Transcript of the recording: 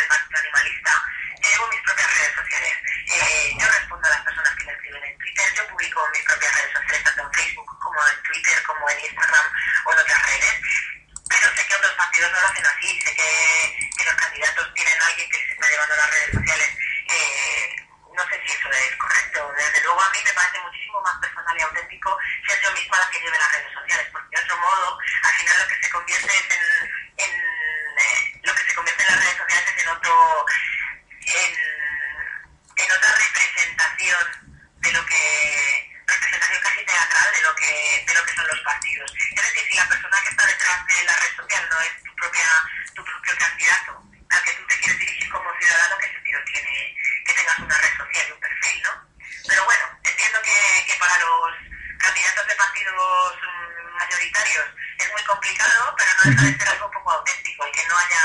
el Partido Animalista, yo llevo mis propias redes sociales. Eh, yo respondo a las personas que me escriben en Twitter, yo publico mis propias redes sociales, tanto en Facebook como en Twitter, como en Instagram o en otras redes. Pero sé que otros partidos no lo hacen así, sé que, que los candidatos tienen a alguien que les está llevando a las redes sociales. Eh, no sé si eso es correcto. Desde luego a mí me parece muchísimo más personal y auténtico ser yo misma la que lleve las redes sociales, porque de otro modo, al final lo que se convierte es en, en eh, lo que se convierte en las redes sociales es en otro, en, en otra representación de lo que representación casi teatral de lo que de lo que son los partidos. Es decir, si la persona que está detrás de la red social no es tu propia tu propio candidato al que tú te quieres dirigir como ciudadano, ¿qué sentido tiene que tengas una red social y un perfil, no? Pero bueno, entiendo que, que para los candidatos de partidos mm, mayoritarios es muy complicado, pero no deja de ser algo poco auténtico, el que no haya,